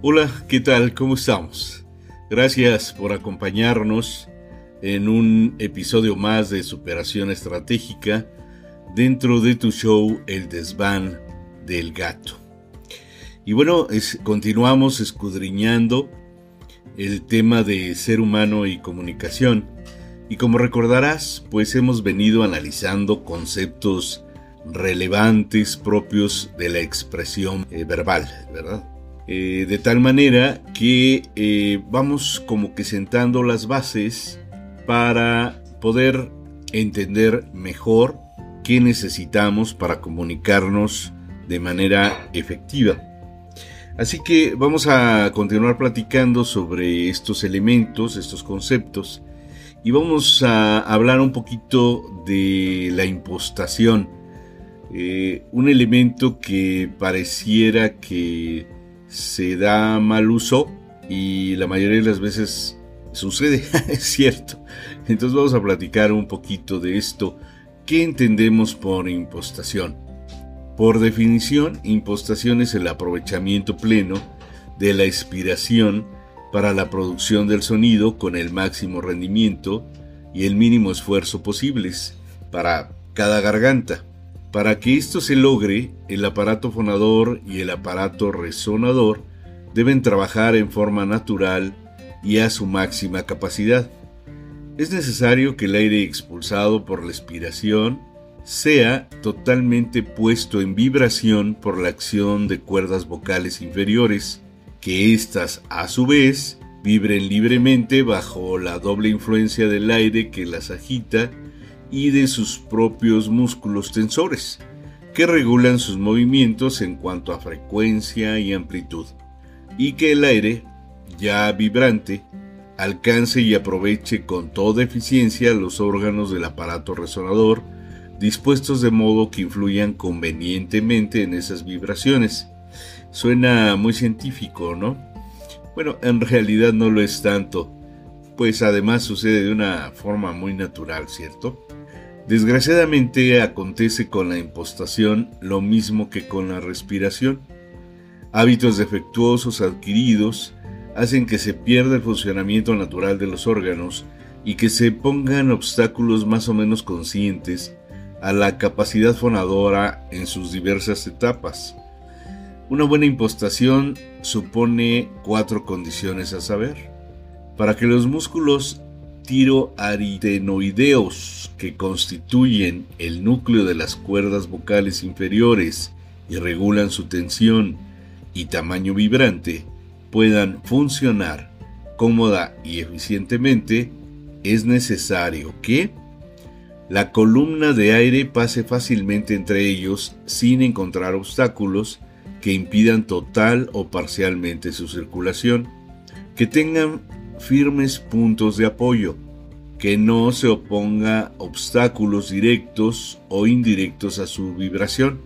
Hola, ¿qué tal? ¿Cómo estamos? Gracias por acompañarnos en un episodio más de Superación Estratégica dentro de tu show El desván del gato. Y bueno, continuamos escudriñando el tema de ser humano y comunicación. Y como recordarás, pues hemos venido analizando conceptos relevantes propios de la expresión eh, verbal, ¿verdad? Eh, de tal manera que eh, vamos como que sentando las bases para poder entender mejor qué necesitamos para comunicarnos de manera efectiva. Así que vamos a continuar platicando sobre estos elementos, estos conceptos, y vamos a hablar un poquito de la impostación, eh, un elemento que pareciera que se da mal uso y la mayoría de las veces sucede, es cierto. Entonces vamos a platicar un poquito de esto. ¿Qué entendemos por impostación? Por definición, impostación es el aprovechamiento pleno de la inspiración para la producción del sonido con el máximo rendimiento y el mínimo esfuerzo posibles para cada garganta. Para que esto se logre, el aparato fonador y el aparato resonador deben trabajar en forma natural y a su máxima capacidad. Es necesario que el aire expulsado por la expiración sea totalmente puesto en vibración por la acción de cuerdas vocales inferiores, que éstas a su vez vibren libremente bajo la doble influencia del aire que las agita y de sus propios músculos tensores, que regulan sus movimientos en cuanto a frecuencia y amplitud, y que el aire, ya vibrante, alcance y aproveche con toda eficiencia los órganos del aparato resonador, dispuestos de modo que influyan convenientemente en esas vibraciones. Suena muy científico, ¿no? Bueno, en realidad no lo es tanto, pues además sucede de una forma muy natural, ¿cierto? Desgraciadamente acontece con la impostación lo mismo que con la respiración. Hábitos defectuosos adquiridos hacen que se pierda el funcionamiento natural de los órganos y que se pongan obstáculos más o menos conscientes a la capacidad fonadora en sus diversas etapas. Una buena impostación supone cuatro condiciones a saber. Para que los músculos tiroaritenoideos que constituyen el núcleo de las cuerdas vocales inferiores y regulan su tensión y tamaño vibrante puedan funcionar cómoda y eficientemente, es necesario que la columna de aire pase fácilmente entre ellos sin encontrar obstáculos que impidan total o parcialmente su circulación, que tengan firmes puntos de apoyo, que no se oponga obstáculos directos o indirectos a su vibración.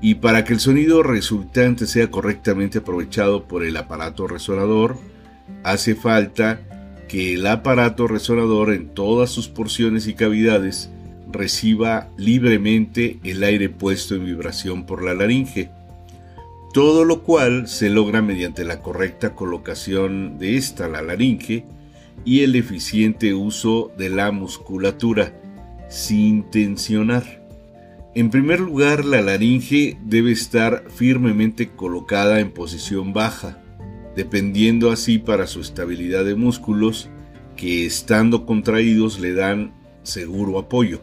Y para que el sonido resultante sea correctamente aprovechado por el aparato resonador, hace falta que el aparato resonador en todas sus porciones y cavidades reciba libremente el aire puesto en vibración por la laringe, todo lo cual se logra mediante la correcta colocación de esta, la laringe, y el eficiente uso de la musculatura, sin tensionar. En primer lugar, la laringe debe estar firmemente colocada en posición baja, dependiendo así para su estabilidad de músculos que estando contraídos le dan seguro apoyo.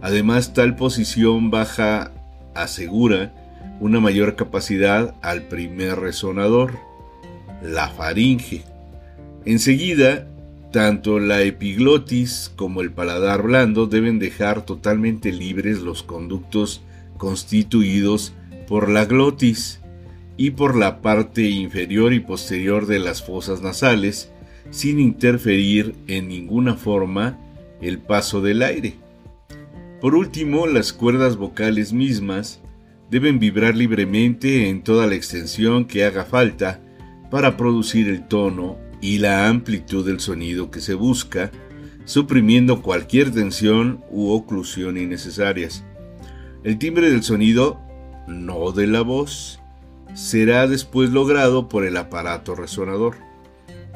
Además, tal posición baja asegura una mayor capacidad al primer resonador, la faringe. Enseguida, tanto la epiglotis como el paladar blando deben dejar totalmente libres los conductos constituidos por la glotis y por la parte inferior y posterior de las fosas nasales, sin interferir en ninguna forma el paso del aire. Por último, las cuerdas vocales mismas deben vibrar libremente en toda la extensión que haga falta para producir el tono y la amplitud del sonido que se busca, suprimiendo cualquier tensión u oclusión innecesarias. El timbre del sonido, no de la voz, será después logrado por el aparato resonador.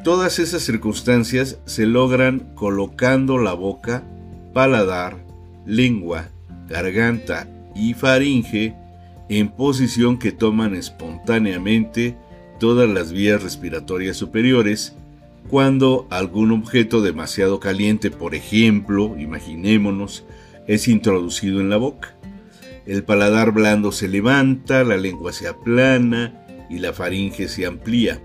Todas esas circunstancias se logran colocando la boca, paladar, lengua, garganta y faringe en posición que toman espontáneamente todas las vías respiratorias superiores cuando algún objeto demasiado caliente, por ejemplo, imaginémonos, es introducido en la boca. El paladar blando se levanta, la lengua se aplana y la faringe se amplía.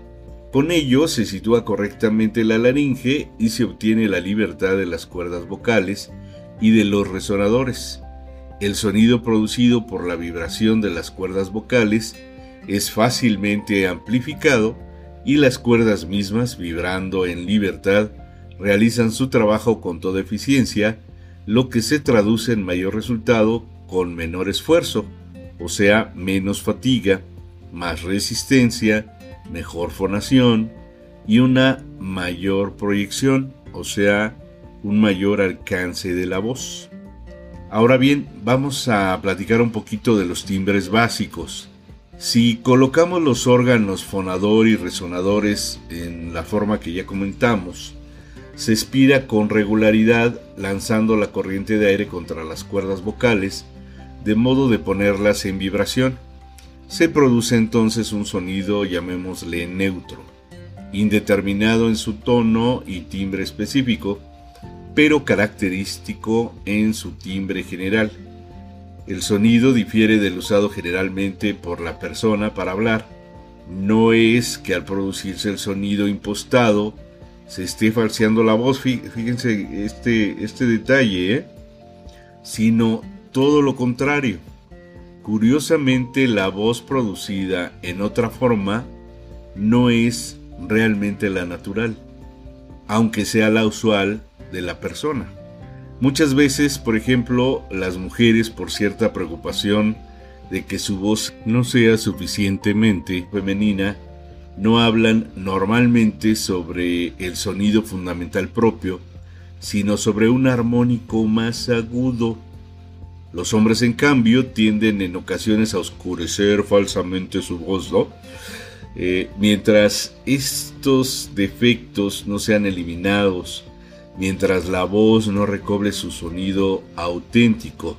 Con ello se sitúa correctamente la laringe y se obtiene la libertad de las cuerdas vocales y de los resonadores. El sonido producido por la vibración de las cuerdas vocales es fácilmente amplificado y las cuerdas mismas, vibrando en libertad, realizan su trabajo con toda eficiencia, lo que se traduce en mayor resultado con menor esfuerzo, o sea, menos fatiga, más resistencia, mejor fonación y una mayor proyección, o sea, un mayor alcance de la voz. Ahora bien, vamos a platicar un poquito de los timbres básicos. Si colocamos los órganos fonador y resonadores en la forma que ya comentamos, se expira con regularidad lanzando la corriente de aire contra las cuerdas vocales de modo de ponerlas en vibración. Se produce entonces un sonido, llamémosle neutro, indeterminado en su tono y timbre específico, pero característico en su timbre general. El sonido difiere del usado generalmente por la persona para hablar. No es que al producirse el sonido impostado se esté falseando la voz, fíjense este, este detalle, ¿eh? sino todo lo contrario. Curiosamente, la voz producida en otra forma no es realmente la natural, aunque sea la usual de la persona. Muchas veces, por ejemplo, las mujeres por cierta preocupación de que su voz no sea suficientemente femenina, no hablan normalmente sobre el sonido fundamental propio, sino sobre un armónico más agudo. Los hombres, en cambio, tienden en ocasiones a oscurecer falsamente su voz, ¿no? Eh, mientras estos defectos no sean eliminados mientras la voz no recobre su sonido auténtico,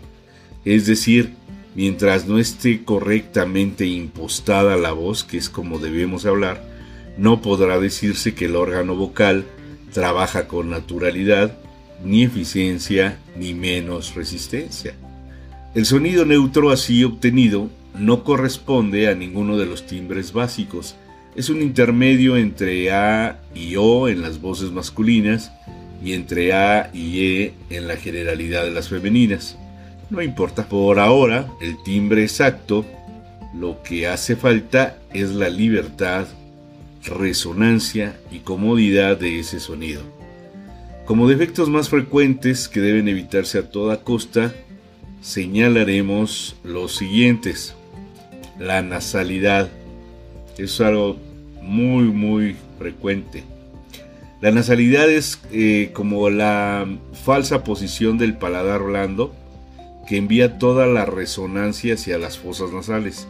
es decir, mientras no esté correctamente impostada la voz, que es como debemos hablar, no podrá decirse que el órgano vocal trabaja con naturalidad, ni eficiencia, ni menos resistencia. El sonido neutro así obtenido no corresponde a ninguno de los timbres básicos, es un intermedio entre A y O en las voces masculinas y entre A y E en la generalidad de las femeninas. No importa, por ahora el timbre exacto, lo que hace falta es la libertad, resonancia y comodidad de ese sonido. Como defectos más frecuentes que deben evitarse a toda costa, señalaremos los siguientes. La nasalidad es algo muy muy frecuente. La nasalidad es eh, como la falsa posición del paladar blando que envía toda la resonancia hacia las fosas nasales.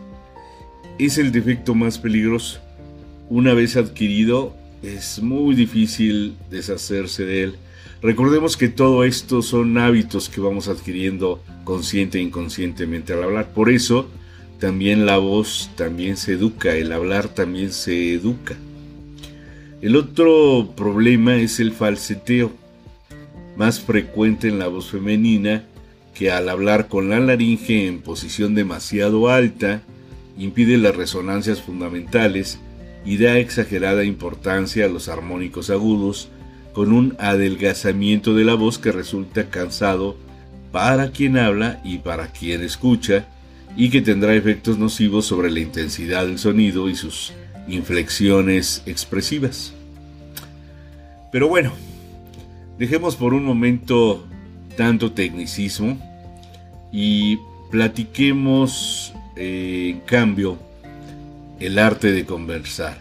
Es el defecto más peligroso. Una vez adquirido, es muy difícil deshacerse de él. Recordemos que todo esto son hábitos que vamos adquiriendo consciente e inconscientemente al hablar. Por eso, también la voz también se educa, el hablar también se educa. El otro problema es el falseteo, más frecuente en la voz femenina, que al hablar con la laringe en posición demasiado alta, impide las resonancias fundamentales y da exagerada importancia a los armónicos agudos, con un adelgazamiento de la voz que resulta cansado para quien habla y para quien escucha, y que tendrá efectos nocivos sobre la intensidad del sonido y sus inflexiones expresivas. Pero bueno, dejemos por un momento tanto tecnicismo y platiquemos eh, en cambio el arte de conversar.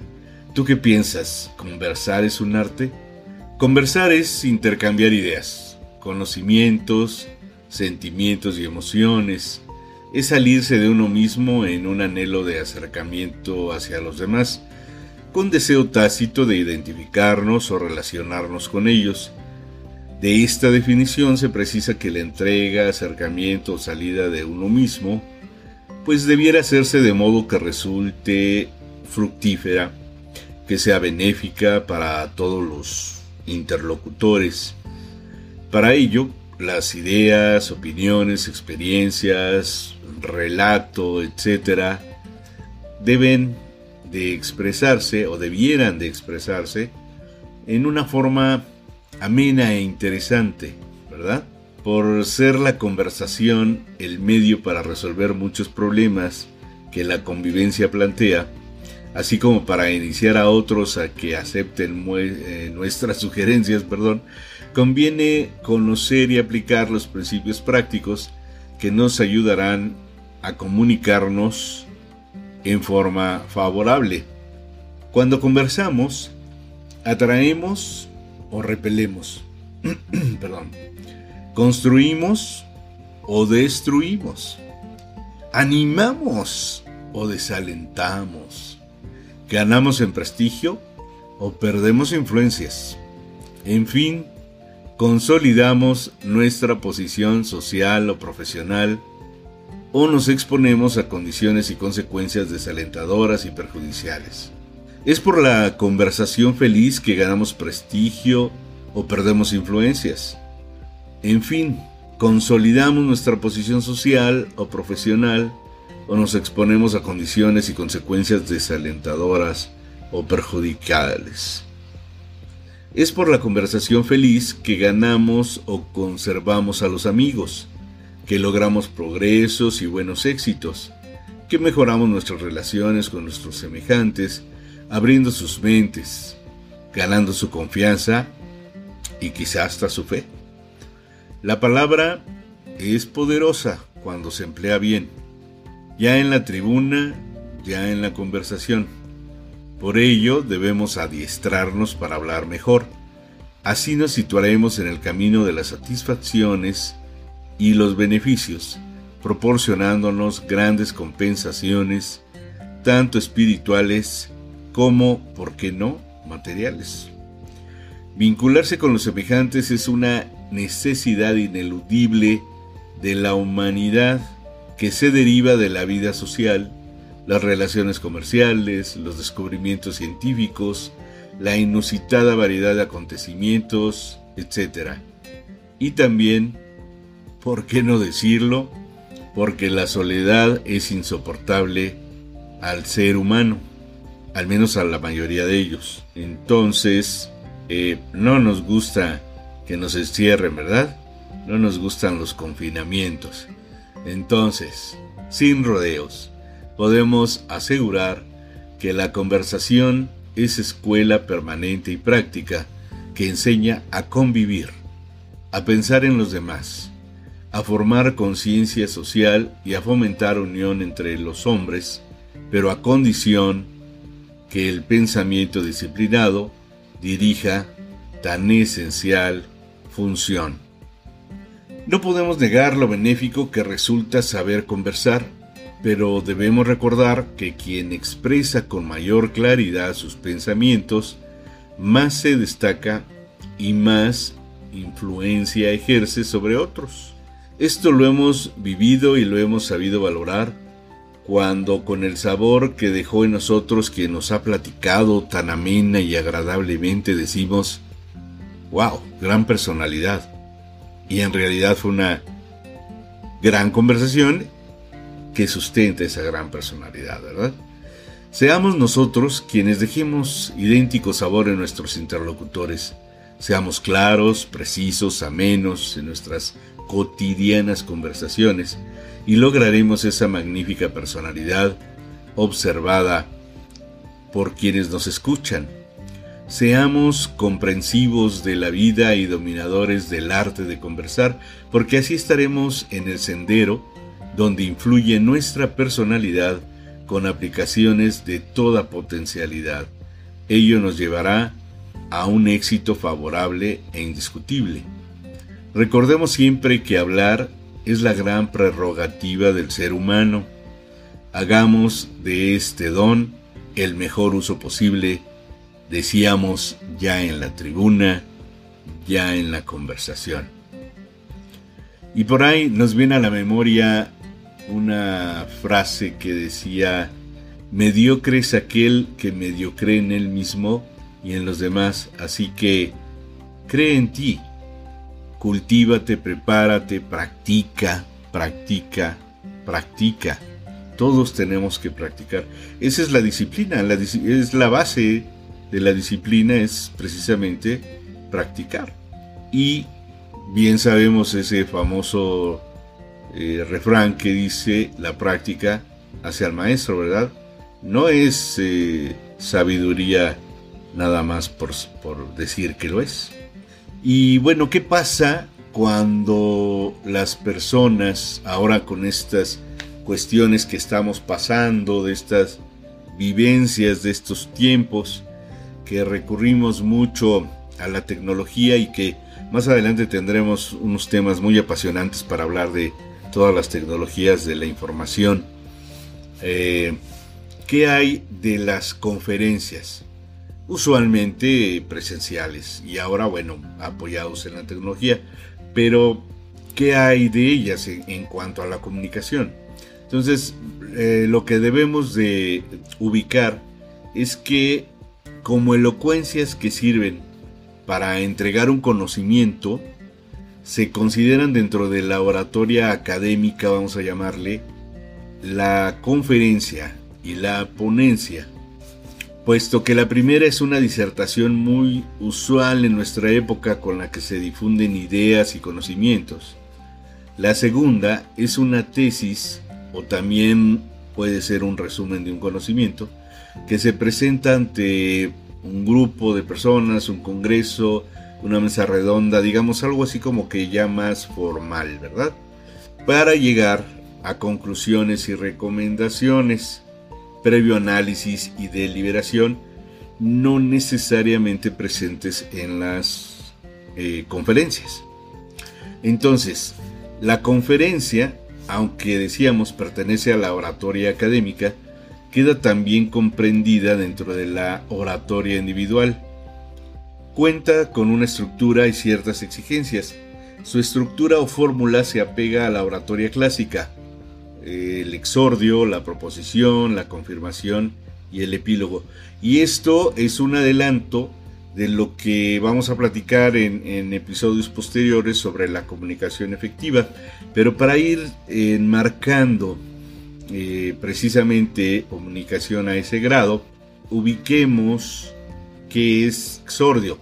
¿Tú qué piensas? ¿Conversar es un arte? Conversar es intercambiar ideas, conocimientos, sentimientos y emociones, es salirse de uno mismo en un anhelo de acercamiento hacia los demás, con deseo tácito de identificarnos o relacionarnos con ellos. De esta definición se precisa que la entrega, acercamiento o salida de uno mismo, pues debiera hacerse de modo que resulte fructífera, que sea benéfica para todos los interlocutores. Para ello, las ideas, opiniones, experiencias, relato, etcétera, deben de expresarse o debieran de expresarse en una forma amena e interesante, ¿verdad? Por ser la conversación el medio para resolver muchos problemas que la convivencia plantea, así como para iniciar a otros a que acepten eh, nuestras sugerencias, perdón, conviene conocer y aplicar los principios prácticos que nos ayudarán a comunicarnos en forma favorable. Cuando conversamos, atraemos o repelemos. Perdón. Construimos o destruimos. Animamos o desalentamos. Ganamos en prestigio o perdemos influencias. En fin, consolidamos nuestra posición social o profesional o nos exponemos a condiciones y consecuencias desalentadoras y perjudiciales. Es por la conversación feliz que ganamos prestigio o perdemos influencias. En fin, consolidamos nuestra posición social o profesional o nos exponemos a condiciones y consecuencias desalentadoras o perjudiciales. Es por la conversación feliz que ganamos o conservamos a los amigos que logramos progresos y buenos éxitos, que mejoramos nuestras relaciones con nuestros semejantes, abriendo sus mentes, ganando su confianza y quizá hasta su fe. La palabra es poderosa cuando se emplea bien, ya en la tribuna, ya en la conversación. Por ello debemos adiestrarnos para hablar mejor. Así nos situaremos en el camino de las satisfacciones y los beneficios, proporcionándonos grandes compensaciones, tanto espirituales como, ¿por qué no?, materiales. Vincularse con los semejantes es una necesidad ineludible de la humanidad que se deriva de la vida social, las relaciones comerciales, los descubrimientos científicos, la inusitada variedad de acontecimientos, etc. Y también ¿Por qué no decirlo? Porque la soledad es insoportable al ser humano, al menos a la mayoría de ellos. Entonces, eh, no nos gusta que nos encierren, ¿verdad? No nos gustan los confinamientos. Entonces, sin rodeos, podemos asegurar que la conversación es escuela permanente y práctica que enseña a convivir, a pensar en los demás, a formar conciencia social y a fomentar unión entre los hombres, pero a condición que el pensamiento disciplinado dirija tan esencial función. No podemos negar lo benéfico que resulta saber conversar, pero debemos recordar que quien expresa con mayor claridad sus pensamientos, más se destaca y más influencia ejerce sobre otros. Esto lo hemos vivido y lo hemos sabido valorar cuando con el sabor que dejó en nosotros quien nos ha platicado tan amena y agradablemente decimos, wow, gran personalidad. Y en realidad fue una gran conversación que sustenta esa gran personalidad, ¿verdad? Seamos nosotros quienes dejemos idéntico sabor en nuestros interlocutores. Seamos claros, precisos, amenos en nuestras cotidianas conversaciones y lograremos esa magnífica personalidad observada por quienes nos escuchan. Seamos comprensivos de la vida y dominadores del arte de conversar, porque así estaremos en el sendero donde influye nuestra personalidad con aplicaciones de toda potencialidad. Ello nos llevará a un éxito favorable e indiscutible. Recordemos siempre que hablar es la gran prerrogativa del ser humano. Hagamos de este don el mejor uso posible, decíamos ya en la tribuna, ya en la conversación. Y por ahí nos viene a la memoria una frase que decía, mediocre es aquel que mediocre en él mismo y en los demás, así que cree en ti, cultívate, prepárate, practica, practica, practica. Todos tenemos que practicar. Esa es la disciplina, es la base de la disciplina, es precisamente practicar. Y bien sabemos ese famoso eh, refrán que dice la práctica hacia el maestro, ¿verdad? No es eh, sabiduría nada más por, por decir que lo es. Y bueno, ¿qué pasa cuando las personas, ahora con estas cuestiones que estamos pasando, de estas vivencias, de estos tiempos, que recurrimos mucho a la tecnología y que más adelante tendremos unos temas muy apasionantes para hablar de todas las tecnologías de la información. Eh, ¿Qué hay de las conferencias? Usualmente presenciales y ahora, bueno, apoyados en la tecnología. Pero, ¿qué hay de ellas en, cuanto a la comunicación? Entonces, eh, lo que debemos de ubicar es que como elocuencias que sirven para entregar un conocimiento, se consideran dentro de la oratoria académica, vamos a llamarle, la conferencia y la ponencia, puesto que la primera es una disertación muy usual en nuestra época con la que se difunden ideas y conocimientos. La segunda es una tesis o también puede ser un resumen de un conocimiento que se presenta ante un grupo de personas, un congreso, una mesa redonda, digamos algo así como que ya más formal, ¿verdad? Para llegar a conclusiones y recomendaciones, previo análisis y deliberación, no necesariamente presentes en las eh, conferencias. Entonces, la conferencia, aunque decíamos pertenece a la oratoria académica, queda también comprendida dentro de la oratoria individual. Cuenta con una estructura y ciertas exigencias. Su estructura o fórmula se apega a la oratoria clásica, el exordio, la proposición, la confirmación y el epílogo. Y esto es un adelanto de lo que vamos a platicar en, episodios posteriores sobre la comunicación efectiva. Pero para ir enmarcando eh, precisamente comunicación a ese grado, ubiquemos que es exordio.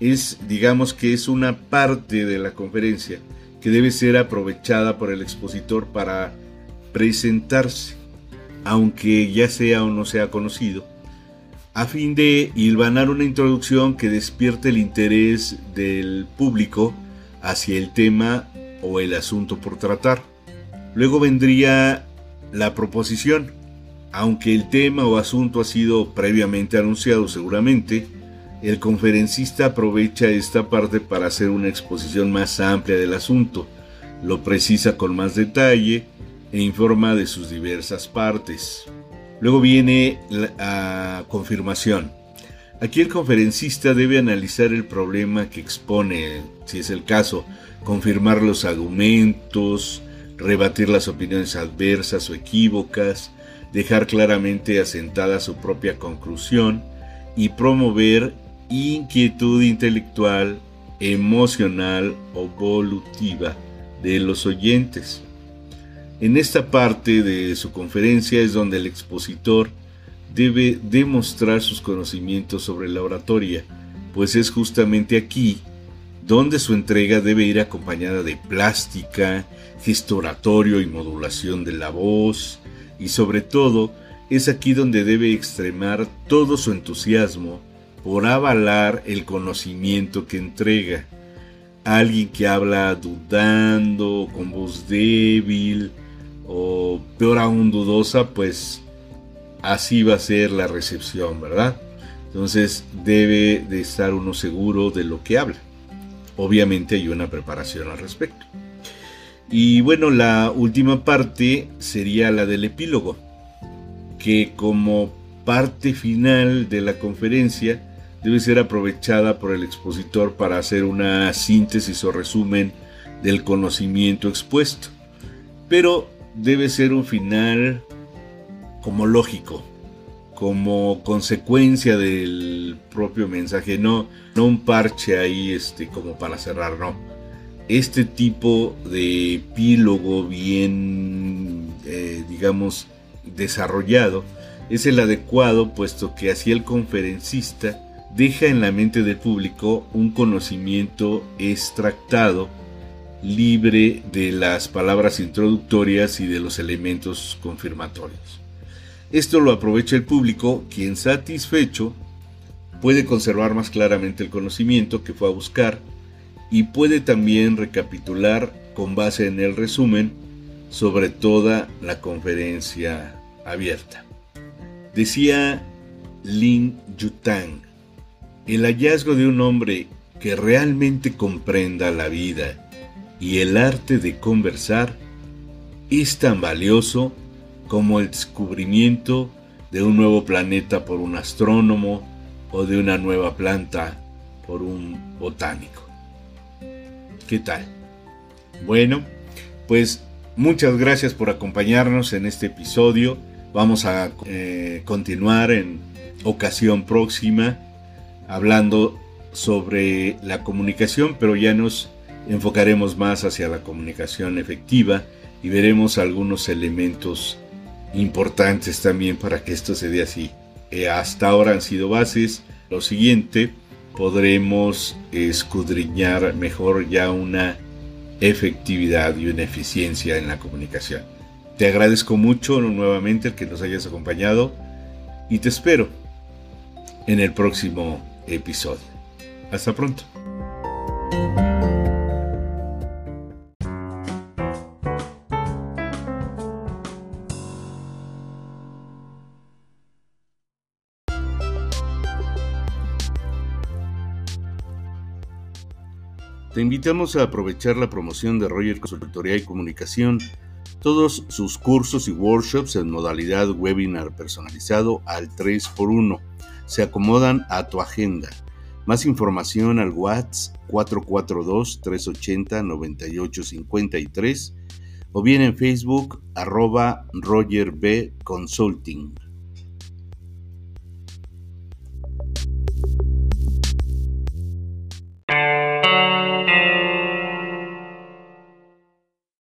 Es, digamos que es una parte de la conferencia que debe ser aprovechada por el expositor para presentarse, aunque ya sea o no sea conocido, a fin de hilvanar una introducción que despierte el interés del público hacia el tema o el asunto por tratar. Luego vendría la proposición, aunque el tema o asunto ha sido previamente anunciado seguramente, el conferencista aprovecha esta parte para hacer una exposición más amplia del asunto, lo precisa con más detalle e informa de sus diversas partes. Luego viene la confirmación. Aquí el conferencista debe analizar el problema que expone, si es el caso, confirmar los argumentos, rebatir las opiniones adversas o equívocas, dejar claramente asentada su propia conclusión y promover inquietud intelectual, emocional o volutiva de los oyentes. En esta parte de su conferencia es donde el expositor debe demostrar sus conocimientos sobre la oratoria, pues es justamente aquí donde su entrega debe ir acompañada de plástica, gestoratorio y modulación de la voz, y sobre todo es aquí donde debe extremar todo su entusiasmo por avalar el conocimiento que entrega. Alguien que habla dudando, con voz débil, o peor aún dudosa, pues así va a ser la recepción, ¿verdad? Entonces debe de estar uno seguro de lo que habla. Obviamente hay una preparación al respecto. Y bueno, la última parte sería la del epílogo, que como parte final de la conferencia debe ser aprovechada por el expositor para hacer una síntesis o resumen del conocimiento expuesto. Pero debe ser un final como lógico, como consecuencia del propio mensaje, no, no un parche ahí este, como para cerrar, no. Este tipo de epílogo bien, eh, digamos, desarrollado es el adecuado, puesto que así el conferencista deja en la mente del público un conocimiento extractado, libre de las palabras introductorias y de los elementos confirmatorios. Esto lo aprovecha el público, quien satisfecho puede conservar más claramente el conocimiento que fue a buscar y puede también recapitular con base en el resumen sobre toda la conferencia abierta. Decía Lin Yutang, el hallazgo de un hombre que realmente comprenda la vida y el arte de conversar es tan valioso como el descubrimiento de un nuevo planeta por un astrónomo o de una nueva planta por un botánico. ¿Qué tal? Bueno, pues muchas gracias por acompañarnos en este episodio. Vamos a eh, continuar en ocasión próxima hablando sobre la comunicación, pero ya nos enfocaremos más hacia la comunicación efectiva y veremos algunos elementos importantes también para que esto se dé así. Eh, hasta ahora han sido bases. Lo siguiente, podremos escudriñar mejor ya una efectividad y una eficiencia en la comunicación. Te agradezco mucho nuevamente el que nos hayas acompañado y te espero en el próximo episodio. Hasta pronto. Te invitamos a aprovechar la promoción de Roger Consultoría y Comunicación, todos sus cursos y workshops en modalidad webinar personalizado al 3x1 se acomodan a tu agenda. Más información al WhatsApp 442-380-9853 o bien en Facebook arroba Roger B. Consulting.